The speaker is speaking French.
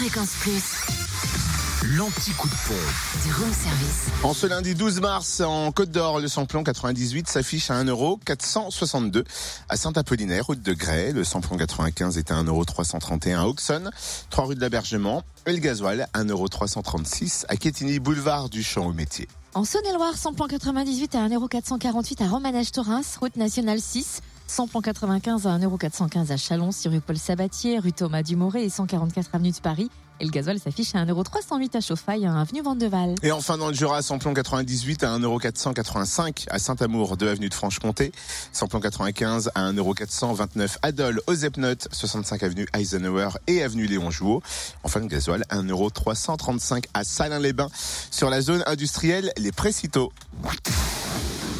Fréquence Plus. L'anti-coup de pompe. Du room service. En ce lundi 12 mars, en Côte d'Or, le samplon 98 s'affiche à 1,462€ à Saint-Apollinaire, route de Grès. Le samplon 95 est à 1,331€ à Auxonne, 3 rue de l'Abergement. Et le gasoil, 1,336€ à Quétigny, boulevard du Champ au métier. En Saône-et-Loire, samplon 98 à 1,448€ à Romanèche-Torins, route nationale 6. Samplon 95 à 1,415€ à Chalon, sur rue Paul Sabatier, rue Thomas Dumoré et 144 avenue de Paris. Et le gasoil s'affiche à 1,308€ à Chauffaille, à avenue Vandeval. Et enfin dans le Jura, samplon 98 à 1,485€ à Saint-Amour, 2 avenue de Franche-Comté. Samplon 95 à 1,429€ à Dole, aux Epnotes, 65 avenue Eisenhower et avenue Léon Jouot. Enfin le gasoil, 1,335€ à Salins-les-Bains, sur la zone industrielle Les Précitaux.